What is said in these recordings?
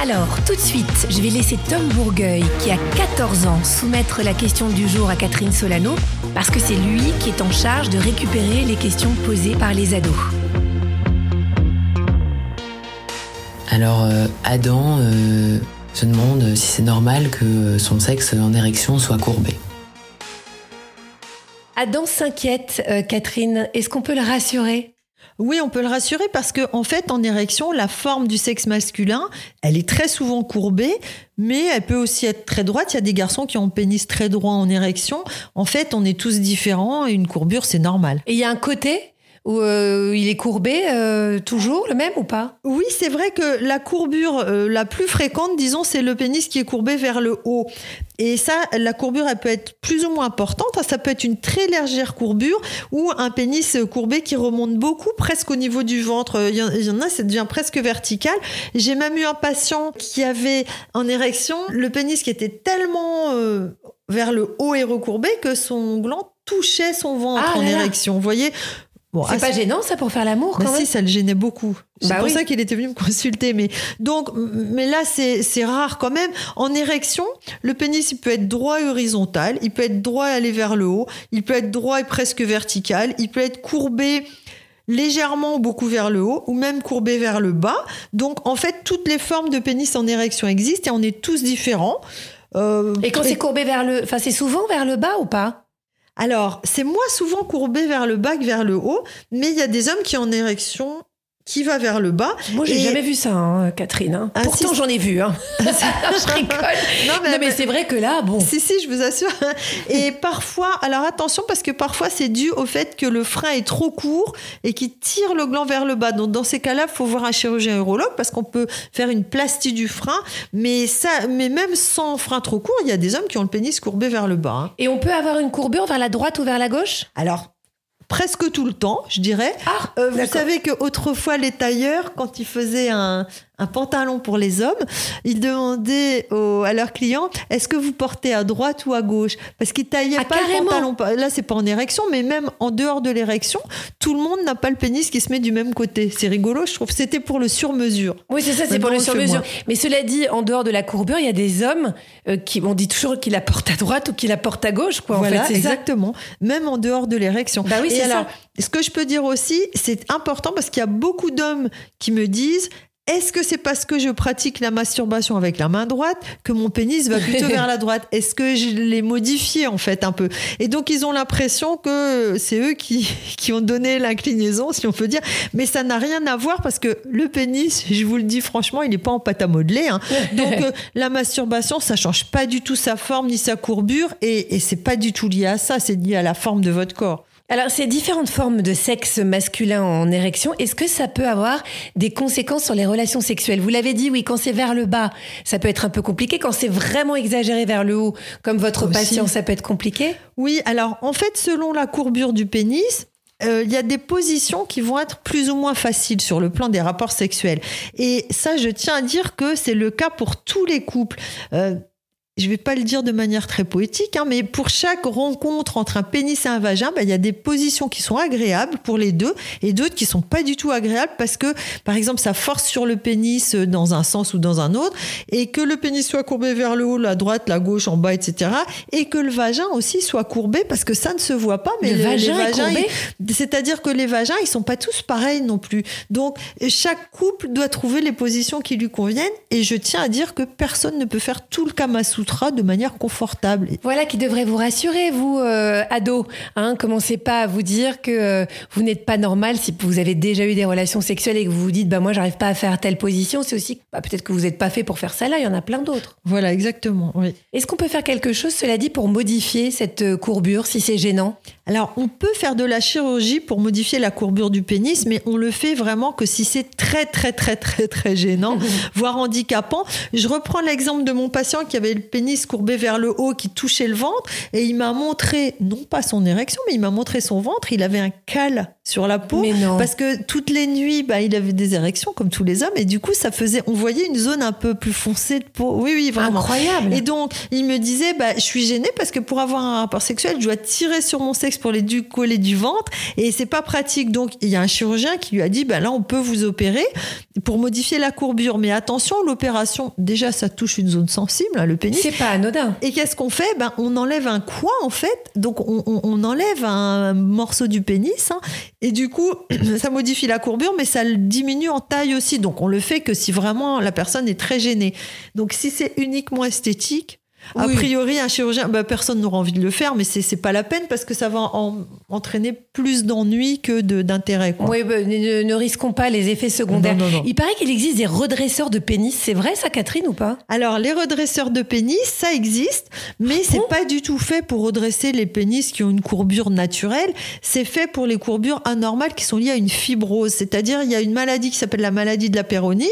Alors, tout de suite, je vais laisser Tom Bourgueil, qui a 14 ans, soumettre la question du jour à Catherine Solano, parce que c'est lui qui est en charge de récupérer les questions posées par les ados. Alors, euh, Adam euh, se demande si c'est normal que son sexe en érection soit courbé. Adam s'inquiète, euh, Catherine. Est-ce qu'on peut le rassurer? Oui, on peut le rassurer parce que en fait, en érection, la forme du sexe masculin, elle est très souvent courbée, mais elle peut aussi être très droite. Il y a des garçons qui ont pénis très droit en érection. En fait, on est tous différents et une courbure, c'est normal. Et il y a un côté ou euh, il est courbé euh, toujours le même ou pas? Oui, c'est vrai que la courbure euh, la plus fréquente, disons, c'est le pénis qui est courbé vers le haut. Et ça, la courbure, elle peut être plus ou moins importante. Ça peut être une très légère courbure ou un pénis courbé qui remonte beaucoup, presque au niveau du ventre. Il y en a, ça devient presque vertical. J'ai même eu un patient qui avait en érection le pénis qui était tellement vers le haut et recourbé que son gland touchait son ventre Ah en là là. érection. Vous voyez? C'est ah, pas gênant ça pour faire l'amour bah quand si, même ça le gênait beaucoup. C'est Bah pour oui. ça qu'il était venu me consulter. Mais donc, mais là, c'est c'est rare quand même. En érection, le pénis, il peut être droit et horizontal. Il peut être droit et aller vers le haut. Il peut être droit et presque vertical. Il peut être courbé légèrement ou beaucoup vers le haut ou même courbé vers le bas. Donc, en fait, toutes les formes de pénis en érection existent et on est tous différents. Euh, Et quand c'est courbé vers le, enfin c'est souvent vers le bas ou pas? Alors, c'est moins souvent courbé vers le bas que vers le haut, mais il y a des hommes qui ont une érection qui va vers le bas. Moi j'ai Et- jamais vu ça, hein, Catherine. hein. Ah, Pourtant si, j'en ai vu. Hein. je rigole. Non, mais- mais c'est vrai que là, bon. Si, si, je vous assure. Et parfois, alors attention, parce que parfois c'est dû au fait que le frein est trop court et qui tire le gland vers le bas. Donc dans ces cas-là, il faut voir un chirurgien urologue parce qu'on peut faire une plastie du frein. Mais, ça, mais même sans frein trop court, il y a des hommes qui ont le pénis courbé vers le bas. hein. Et on peut avoir une courbure vers la droite ou vers la gauche? Alors, presque tout le temps, je dirais. Ah, Euh, vous savez que autrefois les tailleurs, quand ils faisaient un, un pantalon pour les hommes, ils demandaient aux- à leurs clients est-ce que vous portez à droite ou à gauche? Parce qu'ils taillaient Ah, pas carrément. le pantalon. Là, c'est pas en érection, mais même en dehors de l'érection, tout le monde n'a pas le pénis qui se met du même côté. C'est rigolo, je trouve. C'était pour le sur-mesure. Oui, c'est ça, c'est pour le sur-mesure. Mais cela dit, en dehors de la courbure, il y a des hommes euh, qui, on dit toujours qu'ils la portent à droite ou qu'ils la portent à gauche, quoi. voilà, en fait, c'est ça. exactement. Même en dehors de l'érection. Bah oui, c'est ça. ce que je peux dire aussi, c'est important parce qu'il y a beaucoup d'hommes qui me disent est-ce que c'est parce que je pratique la masturbation avec la main droite que mon pénis va plutôt vers la droite? Est-ce que je l'ai modifié en fait un peu? Et donc ils ont l'impression que c'est eux qui, qui ont donné l'inclinaison, si on peut dire. Mais ça n'a rien à voir parce que le pénis, je vous le dis franchement, il n'est pas en pâte à modeler. hein. Donc euh, la masturbation, ça change pas du tout sa forme ni sa courbure et, et c'est pas du tout lié à ça, c'est lié à la forme de votre corps. Alors, ces différentes formes de sexe masculin en érection, est-ce que ça peut avoir des conséquences sur les relations sexuelles? Vous l'avez dit, oui, quand c'est vers le bas, ça peut être un peu compliqué. Quand c'est vraiment exagéré vers le haut, comme votre Aussi. patient, ça peut être compliqué? Oui, alors en fait, selon la courbure du pénis, euh, il y a des positions qui vont être plus ou moins faciles sur le plan des rapports sexuels. Et ça, je tiens à dire que c'est le cas pour tous les couples. Euh, je vais pas le dire de manière très poétique, hein, mais pour chaque rencontre entre un pénis et un vagin, bah, il y a des positions qui sont agréables pour les deux et d'autres qui sont pas du tout agréables parce que, par exemple, ça force sur le pénis euh, dans un sens ou dans un autre et que le pénis soit courbé vers le haut, la droite, la gauche, en bas, etc. Et que le vagin aussi soit courbé parce que ça ne se voit pas. Mais Le vagin est courbé ils- c'est-à-dire que les vagins, ils sont pas tous pareils non plus. Donc, chaque couple doit trouver les positions qui lui conviennent. Et je tiens à dire que personne ne peut faire tout le Kama De manière confortable. Voilà qui devrait vous rassurer, vous, euh, ado. Hein, commencez pas à vous dire que euh, vous n'êtes pas normal si vous avez déjà eu des relations sexuelles et que vous vous dites, bah moi, j'arrive pas à faire telle position. C'est aussi, bah, peut-être que vous n'êtes pas fait pour faire ça là. Il y en a plein d'autres. Voilà, exactement. Oui. Est-ce qu'on peut faire quelque chose, cela dit, pour modifier cette euh, courbure si c'est gênant? Alors, on peut faire de la chirurgie pour modifier la courbure du pénis, mais on le fait vraiment que si c'est très, très, très, très, très gênant, voire handicapant. Je reprends l'exemple de mon patient qui avait le pénis courbé vers le haut, qui touchait le ventre, et il m'a montré, non pas son érection, mais il m'a montré son ventre. Il avait un cal sur la peau, Mais non. parce que toutes les nuits, bah, il avait des érections comme tous les hommes, et du coup, ça faisait, on voyait une zone un peu plus foncée de peau. Oui, oui, vraiment. Incroyable. Et donc, il me disait, bah, je suis gênée parce que pour avoir un rapport sexuel, je dois tirer sur mon sexe pour les du coller du ventre et c'est pas pratique. Donc, il y a un chirurgien qui lui a dit, bah, là, on peut vous opérer pour modifier la courbure. Mais attention, l'opération, déjà, ça touche une zone sensible, hein, le pénis. C'est pas anodin. Et qu'est-ce qu'on fait? Ben, On enlève un coin, en fait. Donc, on, on- on enlève un morceau du pénis. hein. Et du coup, ça modifie la courbure, mais ça le diminue en taille aussi. Donc, on le fait que si vraiment la personne est très gênée. Donc, si c'est uniquement esthétique, a Oui. priori, un chirurgien, ben, personne n'aura envie de le faire, mais c'est c'est pas la peine parce que ça va en- entraîner plus d'ennui que d'intérêt. Oui, bah, ne, risquons pas les effets secondaires. Non, non, non. Il paraît qu'il existe des redresseurs de pénis. C'est vrai ça, Catherine, ou pas? Alors, les redresseurs de pénis, ça existe, mais c'est bon? pas du tout fait pour redresser les pénis qui ont une courbure naturelle. C'est fait pour les courbures anormales qui sont liées à une fibrose. C'est-à-dire, il y a une maladie qui s'appelle la maladie de la péronie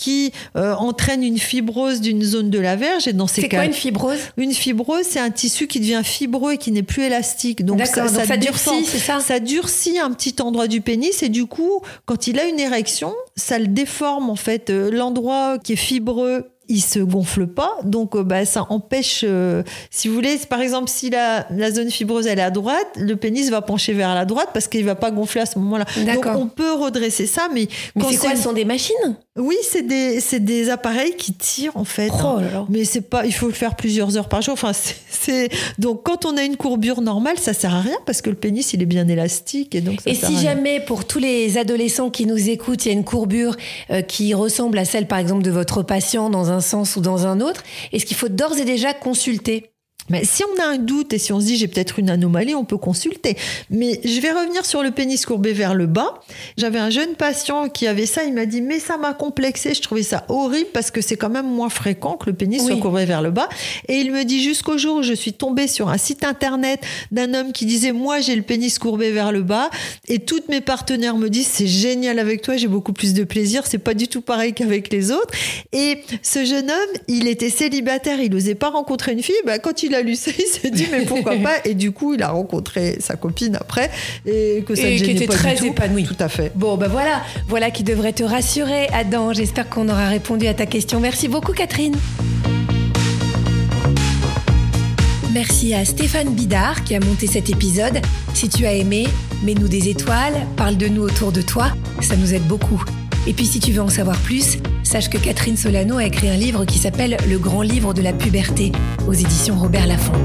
qui euh, entraîne une fibrose d'une zone de la verge. Et dans ces C'est cas, quoi une fibrose? une fibrose, c'est un tissu qui devient fibreux et qui n'est plus élastique. Donc D'accord, donc ça durcit, c'est ça? Ça durcit un petit endroit du pénis et du coup, quand il a une érection, ça le déforme en fait. Euh, L'endroit qui est fibreux, il se gonfle pas, donc euh, bah, ça empêche. euh, si vous voulez, par exemple, si la, la zone fibreuse elle est à droite, le pénis va pencher vers la droite parce qu'il va pas gonfler à ce moment-là. Donc on peut redresser ça, mais Mais quand c'est quoi? c'est- Ce sont des machines? Oui, c'est des, c'est des appareils qui tirent en fait. Oh hein. là là. Mais c'est pas, il faut le faire plusieurs heures par jour. Enfin, c'est, c'est- donc quand on a une courbure normale, ça sert à rien parce que le pénis il est bien élastique et donc ça Et sert si à rien. jamais, pour tous les adolescents qui nous écoutent, il y a une courbure euh, qui ressemble à celle, par exemple, de votre patient dans un sens ou dans un autre, est-ce qu'il faut d'ores et déjà consulter? Mais si on a un doute et si on se dit j'ai peut-être une anomalie, on peut consulter. Mais je vais revenir sur le pénis courbé vers le bas. J'avais un jeune patient qui avait ça, il m'a dit mais ça m'a complexé, je trouvais ça horrible parce que c'est quand même moins fréquent que le pénis Oui. soit courbé vers le bas. Et il me dit jusqu'au jour où je suis tombée sur un site internet d'un homme qui disait moi j'ai le pénis courbé vers le bas et toutes mes partenaires me disent c'est génial avec toi, j'ai beaucoup plus de plaisir, c'est pas du tout pareil qu'avec les autres. Et ce jeune homme, il était célibataire, il n'osait pas rencontrer une fille. Bah, quand il a lu ça, il s'est dit mais pourquoi pas Et du coup, il a rencontré sa copine après et que ça Et ne qui gênait était pas très épanouie. Tout à fait. Bon, ben voilà, voilà qui devrait te rassurer, Adam. J'espère qu'on aura répondu à ta question. Merci beaucoup, Catherine. Merci à Stéphane Bidard qui a monté cet épisode. Si tu as aimé, mets-nous des étoiles, parle de nous autour de toi, ça nous aide beaucoup. Et puis si tu veux en savoir plus, sache que Catherine Solano a écrit un livre qui s'appelle Le grand livre de la puberté aux éditions Robert Laffont.